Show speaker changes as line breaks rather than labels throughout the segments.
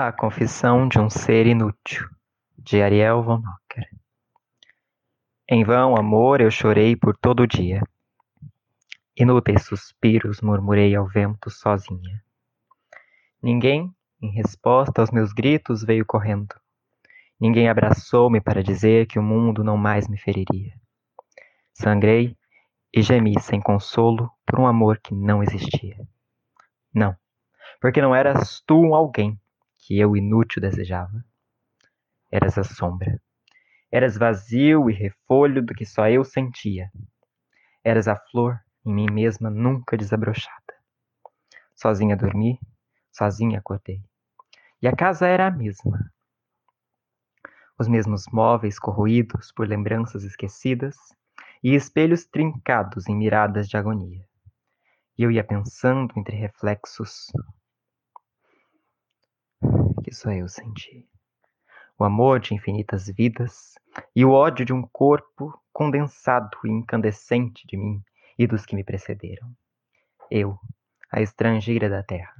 A Confissão de um Ser Inútil, de Ariel von Nocker. Em vão, amor, eu chorei por todo o dia. Inúteis suspiros murmurei ao vento sozinha. Ninguém, em resposta aos meus gritos, veio correndo. Ninguém abraçou-me para dizer que o mundo não mais me feriria. Sangrei e gemi sem consolo por um amor que não existia. Não, porque não eras tu alguém que eu inútil desejava. Eras a sombra. Eras vazio e refolho do que só eu sentia. Eras a flor em mim mesma nunca desabrochada. Sozinha dormi, sozinha acordei. E a casa era a mesma. Os mesmos móveis corroídos por lembranças esquecidas e espelhos trincados em miradas de agonia. E eu ia pensando entre reflexos só eu senti. O amor de infinitas vidas e o ódio de um corpo condensado e incandescente de mim e dos que me precederam. Eu, a estrangeira da terra,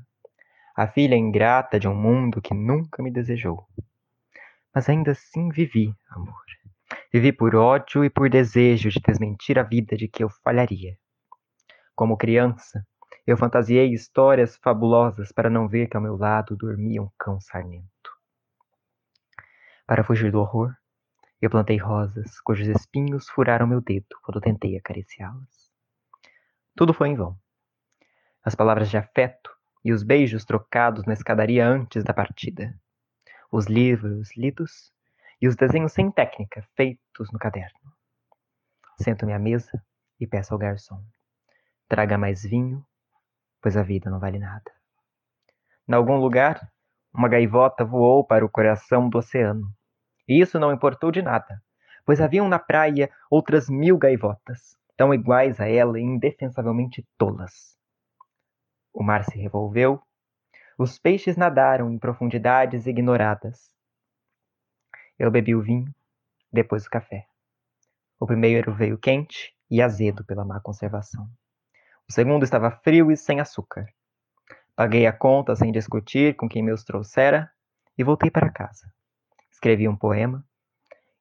a filha ingrata de um mundo que nunca me desejou. Mas ainda assim vivi, amor. Vivi por ódio e por desejo de desmentir a vida de que eu falharia. Como criança, eu fantasiei histórias fabulosas para não ver que ao meu lado dormia um cão sarnento. Para fugir do horror, eu plantei rosas cujos espinhos furaram meu dedo quando tentei acariciá-las. Tudo foi em vão. As palavras de afeto e os beijos trocados na escadaria antes da partida. Os livros lidos e os desenhos sem técnica feitos no caderno. Sento-me à mesa e peço ao garçom: traga mais vinho pois a vida não vale nada. Em algum lugar, uma gaivota voou para o coração do oceano. E isso não importou de nada, pois haviam na praia outras mil gaivotas, tão iguais a ela e indefensavelmente tolas. O mar se revolveu, os peixes nadaram em profundidades ignoradas. Eu bebi o vinho, depois o café. O primeiro veio quente e azedo pela má conservação. O segundo estava frio e sem açúcar. Paguei a conta sem discutir com quem me os trouxera e voltei para casa. Escrevi um poema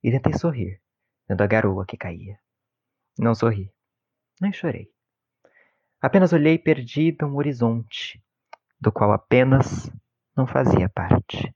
e tentei sorrir, vendo a garoa que caía. Não sorri, nem chorei. Apenas olhei perdida um horizonte, do qual apenas não fazia parte.